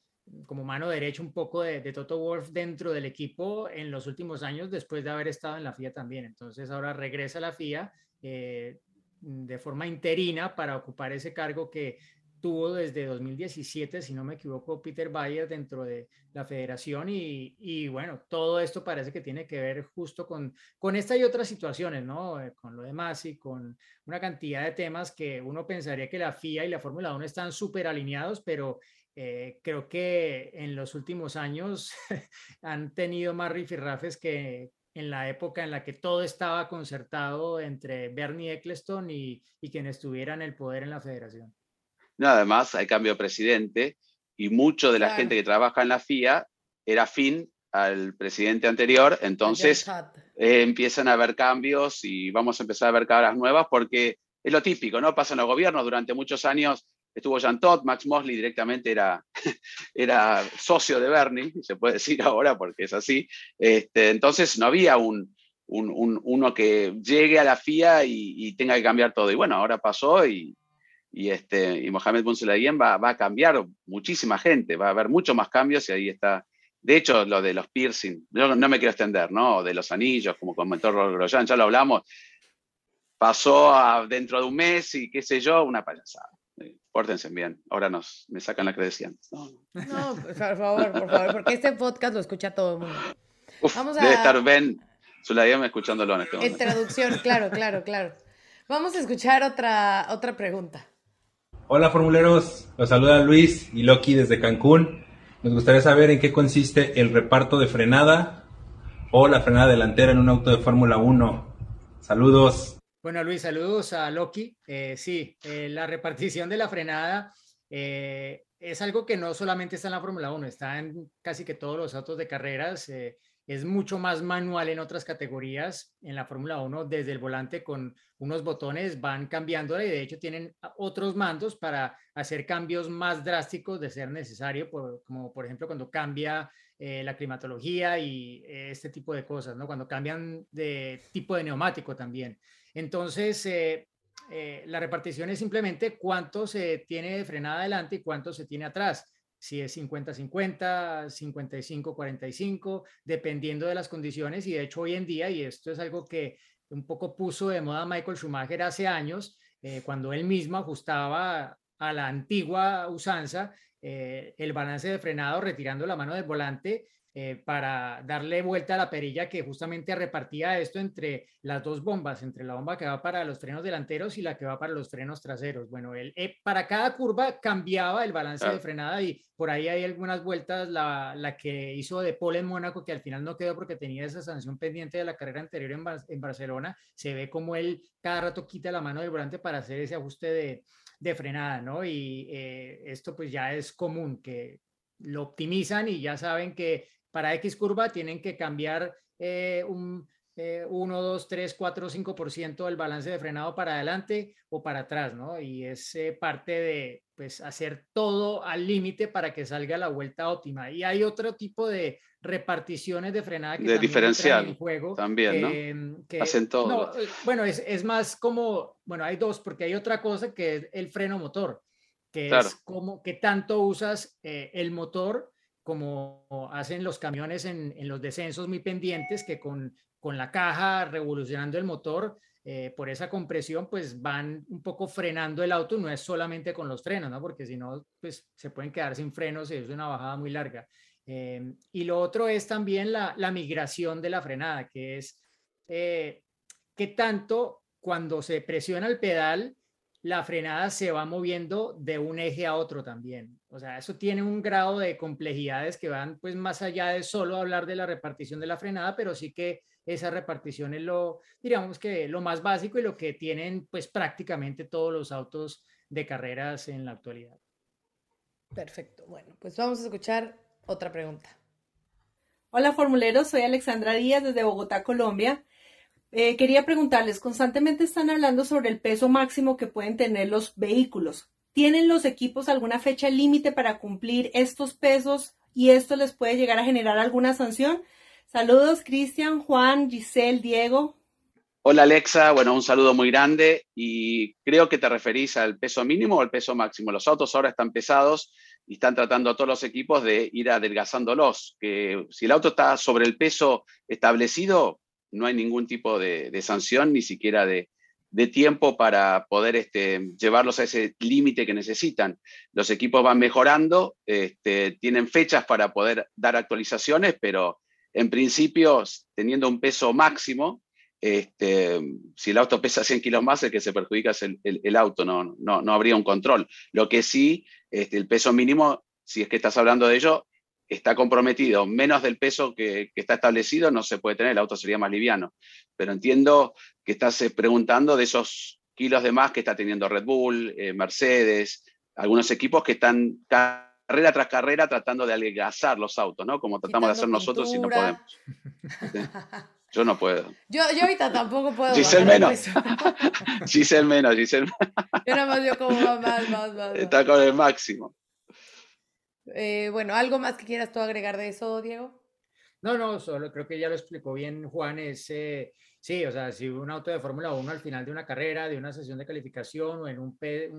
como mano derecha un poco de, Toto Wolf dentro del equipo en los últimos años después de haber estado en la FIA también. Entonces ahora regresa a la FIA eh, de forma interina para ocupar ese cargo que tuvo desde 2017, si no me equivoco, Peter Bayer dentro de la federación y, bueno, todo esto parece que tiene que ver justo con, con esta y otras situaciones, ¿no? Eh, con lo de Masi, con una cantidad de temas que uno pensaría que la FIA y la Fórmula 1 están súper alineados, pero eh, creo que en los últimos años han tenido más rifirrafes que en la época en la que todo estaba concertado entre Bernie Eccleston y, y quien estuviera en el poder en la federación. Nada más, hay cambio de presidente y mucho de la gente que trabaja en la FIA era fin al presidente anterior, entonces eh, empiezan a haber cambios y vamos a empezar a ver caras nuevas porque es lo típico, ¿no? Pasan los gobiernos, durante muchos años estuvo Jean Todt, Max Mosley directamente era, era socio de Bernie, se puede decir ahora porque es así, este, entonces no había un, un, uno que llegue a la FIA y, y, tenga que cambiar todo. Y bueno, ahora pasó y, y, este, y Mohamed Bin va, va a cambiar muchísima gente, va a haber muchos más cambios y ahí está. De hecho, lo de los piercing, yo no me quiero extender, ¿no? De los anillos, como comentó Grosjean, ya lo hablamos, pasó a, dentro de un mes y qué sé yo, una payasada. Eh, pórtense bien, ahora nos, me sacan la credencial. No, no por favor, por favor, porque este podcast lo escucha todo el mundo. Vamos a... Debe estar Ben Zulayem escuchándolo en este momento. En traducción, claro, claro, claro. Vamos a escuchar otra, otra pregunta. Hola formuleros, los saluda Luis y Loki desde Cancún. Nos gustaría saber en qué consiste el reparto de frenada o la frenada delantera en un auto de Fórmula 1. Saludos. Bueno Luis, saludos a Loki. Eh, sí, eh, la repartición de la frenada eh, es algo que no solamente está en la Fórmula 1, está en casi que todos los autos de carreras es mucho más manual en otras categorías. En la Fórmula 1, desde el volante con unos botones van cambiando y de hecho tienen otros mandos para hacer cambios más drásticos de ser necesario, como por ejemplo cuando cambia eh, la climatología y eh, este tipo de cosas, ¿no? Cuando cambian de tipo de neumático también. Entonces, eh, la repartición es simplemente cuánto se tiene de frenada adelante y cuánto se tiene atrás si es 50-50, 55-45, dependiendo de las condiciones. Y de hecho hoy en día, y esto es algo que un poco puso de moda Michael Schumacher hace años, eh, cuando él mismo ajustaba a la antigua usanza eh, el balance de frenado retirando la mano del volante eh, para darle vuelta a la perilla que justamente repartía esto entre las dos bombas, entre la bomba que va para los frenos delanteros y la que va para los frenos traseros. Bueno, él, eh, para cada curva cambiaba el balance de frenada y por ahí hay algunas vueltas, la, la, que hizo de Paul en Mónaco, que al final no quedó porque tenía esa sanción pendiente de la carrera anterior en, en Barcelona, se ve como él cada rato quita la mano del volante para hacer ese ajuste de, de frenada, ¿no? Y eh, esto pues ya es común, que lo optimizan y ya saben que para X curva tienen que cambiar eh, un 1, 2, 3, 4, 5% del balance de frenado para adelante o para atrás, ¿no? Y es eh, parte de pues hacer todo al límite para que salga la vuelta óptima. Y hay otro tipo de reparticiones de frenada que de diferencial en juego también, ¿no? Hacen todo. Eh, bueno, es, es, más como, bueno, hay dos, porque hay otra cosa que es el freno motor, que es como que tanto usas el motor como hacen los camiones en, los descensos muy pendientes, que con, con la caja revolucionando el motor, eh, por esa compresión, pues van un poco frenando el auto, no es solamente con los frenos, ¿no? Porque si no, pues se pueden quedar sin frenos y es una bajada muy larga. Em, y lo otro es también la, migración de la frenada, que es eh, que tanto cuando se presiona el pedal, la frenada se va moviendo de un eje a otro también. O sea, eso tiene un grado de complejidades que van pues más allá de solo hablar de la repartición de la frenada, pero sí que esa repartición es lo, diríamos que lo más básico y lo que tienen pues prácticamente todos los autos de carreras en la actualidad. Perfecto. Bueno, pues vamos a escuchar otra pregunta. Hola formuleros, soy Alexandra Díaz desde Bogotá, Colombia. Eh, quería preguntarles, constantemente están hablando sobre el peso máximo que pueden tener los vehículos. ¿Tienen los equipos alguna fecha límite para cumplir estos pesos y esto les puede llegar a generar alguna sanción? Saludos, Cristian, Juan, Giselle, Diego. Hola Alexa, bueno, un saludo muy grande y creo que te referís al peso mínimo o al peso máximo. Los autos ahora están pesados y están tratando a todos los equipos de ir adelgazándolos, que si el auto está sobre el peso establecido, no hay ningún tipo de, sanción, ni siquiera de, tiempo para poder este, llevarlos a ese límite que necesitan. Los equipos van mejorando, este, tienen fechas para poder dar actualizaciones, pero en principio, teniendo un peso máximo, este, si el auto pesa 100 kilos más, el que se perjudica es el, auto, no, no, no, habría un control. Lo que sí, el peso mínimo, si es que estás hablando de ello, está comprometido. Menos del peso que, está establecido no se puede tener, el auto sería más liviano. Pero entiendo que estás eh, preguntando de esos kilos de más que está teniendo Red Bull, eh, Mercedes, algunos equipos que están carrera tras carrera tratando de adelgazar los autos, ¿no? Como tratamos de hacer nosotros y no podemos. Yo no puedo. Yo, yo ahorita tampoco puedo. Giselle menos. Giselle menos, Giselle Yo nada más yo como más, más, más. Está con el máximo. Eh, bueno, ¿algo más que quieras tú agregar de eso, Diego? No, no, solo creo que ya lo explicó bien Juan, es, eh, sí, o sea, si un auto de Fórmula 1 al final de una carrera, de una sesión de calificación o en un,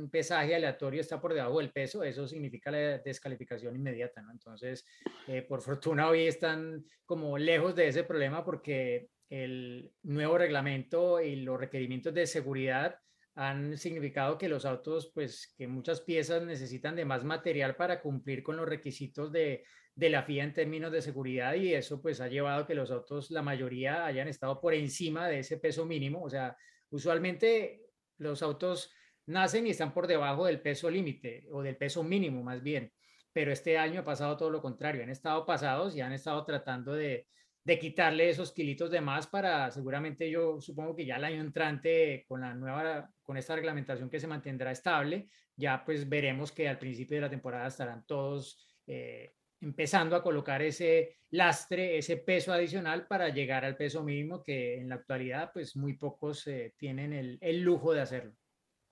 pesaje aleatorio está por debajo del peso, eso significa la descalificación inmediata, ¿no? Entonces, eh, por fortuna hoy están como lejos de ese problema porque el nuevo reglamento y los requerimientos de seguridad han significado que los autos, pues que muchas piezas necesitan de más material para cumplir con los requisitos de, de la FIA en términos de seguridad y eso pues ha llevado a que los autos, la mayoría, hayan estado por encima de ese peso mínimo. O sea, usualmente los autos nacen y están por debajo del peso límite o del peso mínimo más bien, pero este año ha pasado todo lo contrario. Han estado pasados y han estado tratando de, de quitarle esos kilitos de más para seguramente yo supongo que ya el año entrante con la nueva, con esta reglamentación que se mantendrá estable, ya pues veremos que al principio de la temporada estarán todos eh, empezando a colocar ese lastre, ese peso adicional para llegar al peso mínimo que en la actualidad pues muy pocos eh, tienen el, el, lujo de hacerlo.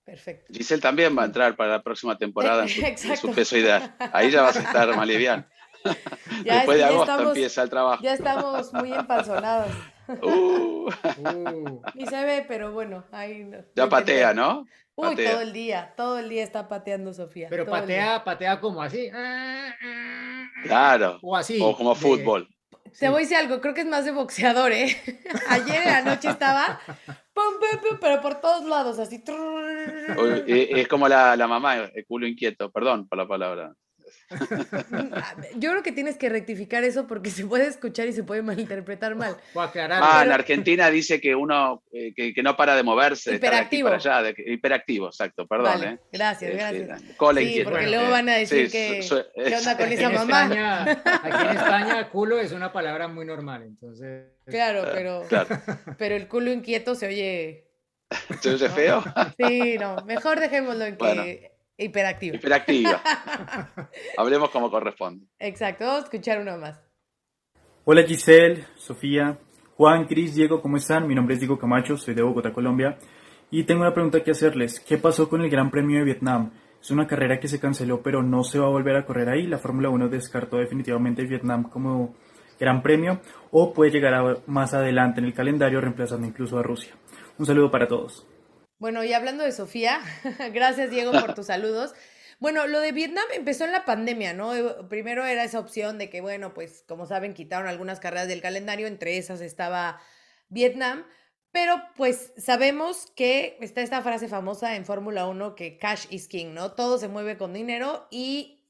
Perfecto. Giselle también va a entrar para la próxima temporada en su, peso ideal. Ahí ya vas a estar más liviano. Ya Después de agosto empieza el trabajo. Ya estamos muy empanzonados. Uh. Ni se ve, pero bueno, ahí Ya patea, ¿no? Uy, todo el día, todo el día está pateando Sofía. Pero patea, patea como así. Claro. O así. O como fútbol. Te voy a decir algo, creo que es más de boxeador, ¿eh? Ayer anoche estaba, pero por todos lados, así. Eh, es como la, la mamá, el culo inquieto, perdón por la palabra. Yo creo que tienes que rectificar eso porque se puede escuchar y se puede malinterpretar mal. Ah, en Argentina dice que uno eh, que, no para de moverse. Hiperactivo. allá, hiperactivo, exacto, perdón. ¿eh? Gracias, gracias. sí, porque luego van a decir que ¿qué onda con esa mamá? aquí en España, culo es una palabra muy normal, entonces. Claro, pero, pero el culo inquieto se oye. ¿Se oye feo? Sí, no, mejor dejémoslo en que Hiperactiva. Hiperactiva. Hablemos como corresponde. Exacto, vamos a escuchar uno más. Hola Giselle, Sofía, Juan, Cris, Diego, ¿cómo están? Mi nombre es Diego Camacho, soy de Bogotá, Colombia. Y tengo una pregunta que hacerles. ¿Qué pasó con el Gran Premio de Vietnam? Es una carrera que se canceló, pero no se va a volver a correr ahí. La Fórmula 1 descartó definitivamente Vietnam como Gran Premio o puede llegar más adelante en el calendario reemplazando incluso a Rusia. Un saludo para todos. Bueno, y hablando de Sofía, gracias Diego por tus saludos. Bueno, lo de Vietnam empezó en la pandemia, ¿no? Eh, primero era esa opción de que, bueno, pues como saben, quitaron algunas carreras del calendario, entre esas estaba Vietnam, pero pues sabemos que está esta frase famosa en Fórmula 1 que cash is king, ¿no? Todo se mueve con dinero y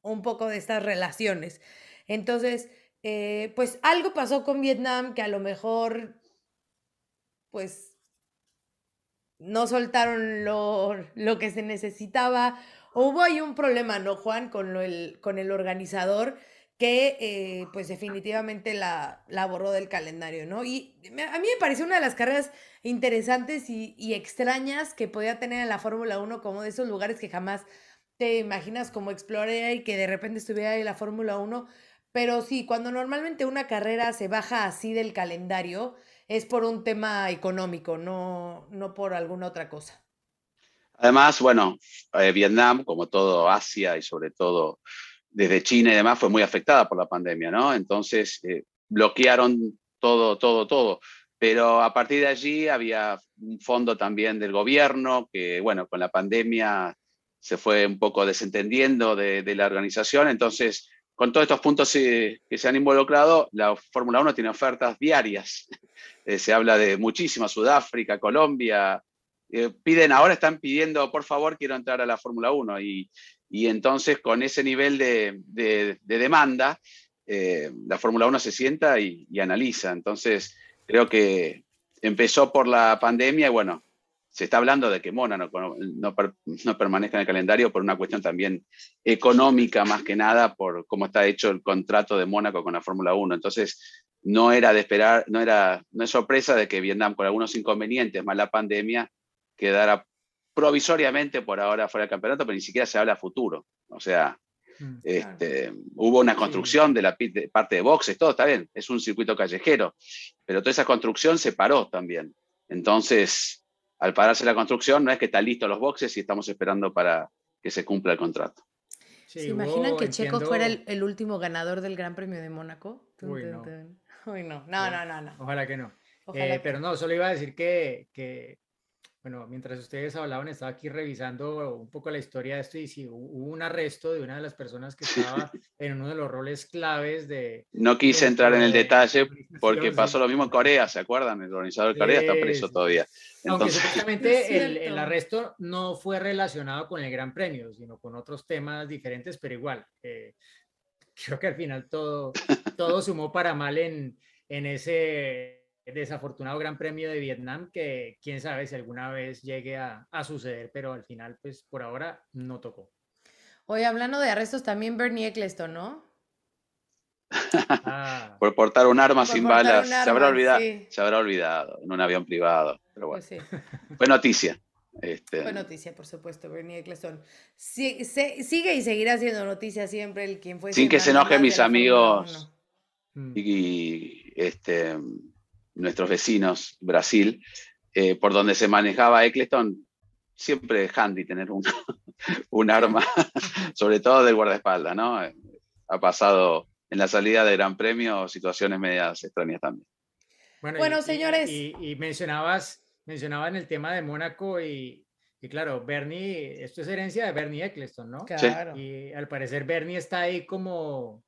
un poco de estas relaciones. Entonces, eh, pues algo pasó con Vietnam que a lo mejor, pues no soltaron lo, lo que se necesitaba. Hubo ahí un problema, ¿no, Juan? Con, el, con el organizador que eh, pues definitivamente la, la, borró del calendario, ¿no? Y a mí me pareció una de las carreras interesantes y, y extrañas que podía tener en la Fórmula 1, como de esos lugares que jamás te imaginas como explorar y que de repente estuviera ahí la Fórmula 1. Pero sí, cuando normalmente una carrera se baja así del calendario, es por un tema económico, no, no por alguna otra cosa. Además, bueno, eh, Vietnam, como todo Asia y sobre todo desde China y demás, fue muy afectada por la pandemia, ¿no? Entonces, eh, bloquearon todo, todo, todo. Pero a partir de allí había un fondo también del gobierno que, bueno, con la pandemia se fue un poco desentendiendo de, de la organización. Entonces, con todos estos puntos que se han involucrado, la Fórmula 1 tiene ofertas diarias. Eh, se habla de muchísimas, Sudáfrica, Colombia. Eh, piden, ahora están pidiendo, por favor, quiero entrar a la Fórmula 1. Y, entonces, con ese nivel de, de, demanda, eh, la Fórmula 1 se sienta y, y, analiza. Entonces, creo que empezó por la pandemia y bueno, se está hablando de que Mona no, no, no, permanezca en el calendario por una cuestión también económica, más que nada, por cómo está hecho el contrato de Mónaco con la Fórmula 1. Entonces, no era de esperar, no era, no es sorpresa de que Vietnam, con algunos inconvenientes, más la pandemia, quedara provisoriamente por ahora fuera del campeonato, pero ni siquiera se habla a futuro. O sea, mm, este, hubo una construcción de la de parte de boxes, todo está bien, es un circuito callejero, pero toda esa construcción se paró también. Entonces, al pararse la construcción, no es que están listos los boxes y estamos esperando para que se cumpla el contrato. ¿Se imaginan que Checo fuera el, último ganador del Gran Premio de Mónaco? Uy, no. no. No, no, no, Ojalá que no. Eh, pero no, solo iba a decir que, que bueno, mientras ustedes hablaban, estaba aquí revisando un poco la historia de esto y sí, hubo un arresto de una de las personas que estaba en uno de los roles claves de... No quise entrar en el detalle porque pasó lo mismo en Corea, ¿se acuerdan? El organizador de Corea está preso todavía. Aunque supuestamente el, el, arresto no fue relacionado con el Gran Premio, sino con otros temas diferentes, pero igual, eh, creo que al final todo, todo sumó para mal en, en ese desafortunado Gran Premio de Vietnam que quién sabe si alguna vez llegue a, suceder, pero al final, pues por ahora no tocó. Oye, hablando de arrestos, también Bernie Eccleston, ¿no? Ah. por portar un arma sin balas. se, habrá olvidado, se habrá olvidado en un avión privado. Pero bueno. Pues Fue noticia. Este... Fue noticia, por supuesto, Bernie Eccleston. sigue y seguirá siendo noticia siempre el quien fue. Sin que se enojen mis amigos. Y este nuestros vecinos, Brasil, eh, por donde se manejaba Eccleston, siempre handy tener un, un arma, sobre todo del guardaespaldas, ¿no? Ha pasado en la salida de Gran Premio situaciones medias extrañas también. Bueno, señores. Y, mencionabas, mencionaban el tema de Mónaco y, y, claro, Bernie, esto es herencia de Bernie Eccleston, ¿no? Claro. Y al parecer Bernie está ahí como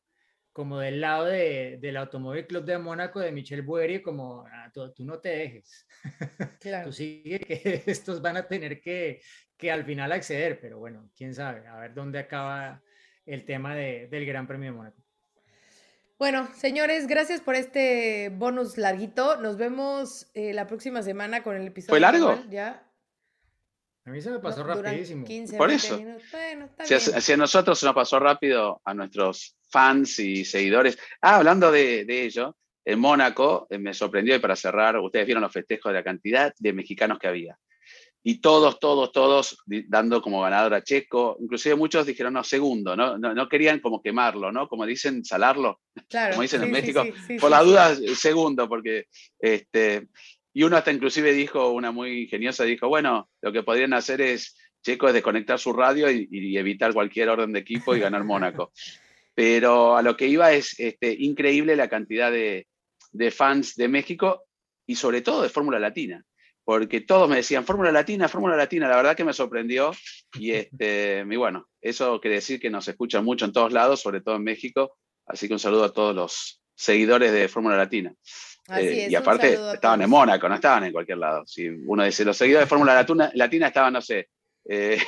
como del lado de, del Automóvil Club de Mónaco de Michel Bueri, como ah, tú, no te dejes, claro. tú sigue que estos van a tener que, que al final acceder, pero bueno, quién sabe, a ver dónde acaba el tema de, del Gran Premio de Mónaco. Bueno, señores, gracias por este bonus larguito. Nos vemos eh, la próxima semana con el episodio. ¿Fue largo? ya. A mí se me pasó rapidísimo. por eso. Bueno, si, a nosotros se nos pasó rápido, a nuestros fans y seguidores. Ah, hablando de, de ello, en Mónaco eh, me sorprendió y para cerrar, ustedes vieron los festejos de la cantidad de mexicanos que había. Y todos, todos, todos dando como ganador a Checo. Inclusive muchos dijeron, no, segundo, ¿no? No, no querían como quemarlo, ¿no? Como dicen, salarlo, claro, como dicen en México. por la duda, segundo, porque este, y uno hasta inclusive dijo, una muy ingeniosa, dijo, bueno, lo que podrían hacer es, Checo, es desconectar su radio y, y evitar cualquier orden de equipo y ganar Mónaco. Pero a lo que iba es este, increíble la cantidad de, de fans de México y sobre todo de Fórmula Latina, porque todos me decían Fórmula Latina, Fórmula Latina, la verdad que me sorprendió y, este, y bueno, eso quiere decir que nos escuchan mucho en todos lados, sobre todo en México, así que un saludo a todos los seguidores de Fórmula Latina. Eh, y aparte estaban en Mónaco, no estaban en cualquier lado. Si uno dice, los seguidores de Fórmula Latina, Latina estaban, no sé, eh,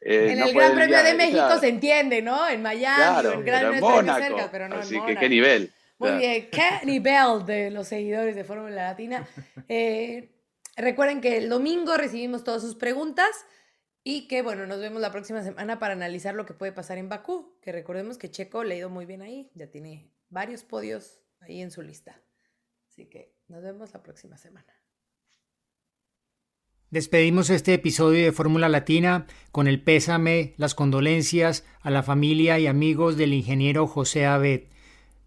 Eh, en el Gran Premio de México se entiende, ¿no? En Miami, en Gran Premio cerca, pero no Así que qué nivel. Muy bien, qué nivel de los seguidores de Fórmula Latina. Eh, Recuerden que el domingo recibimos todas sus preguntas y que, bueno, nos vemos la próxima semana para analizar lo que puede pasar en Bakú, que recordemos que Checo le ha ido muy bien ahí, ya tiene varios podios ahí en su lista. Así que nos vemos la próxima semana. Despedimos este episodio de Fórmula Latina con el pésame, las condolencias a la familia y amigos del ingeniero José Abed,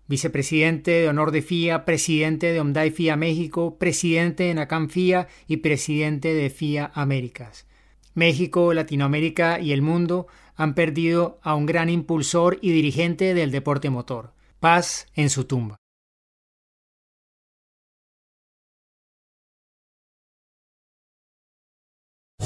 vicepresidente de honor de FIA, presidente de Omdai FIA México, presidente de NACAM FIA y presidente de FIA Américas. México, Latinoamérica y el mundo han perdido a un gran impulsor y dirigente del deporte motor. Paz en su tumba.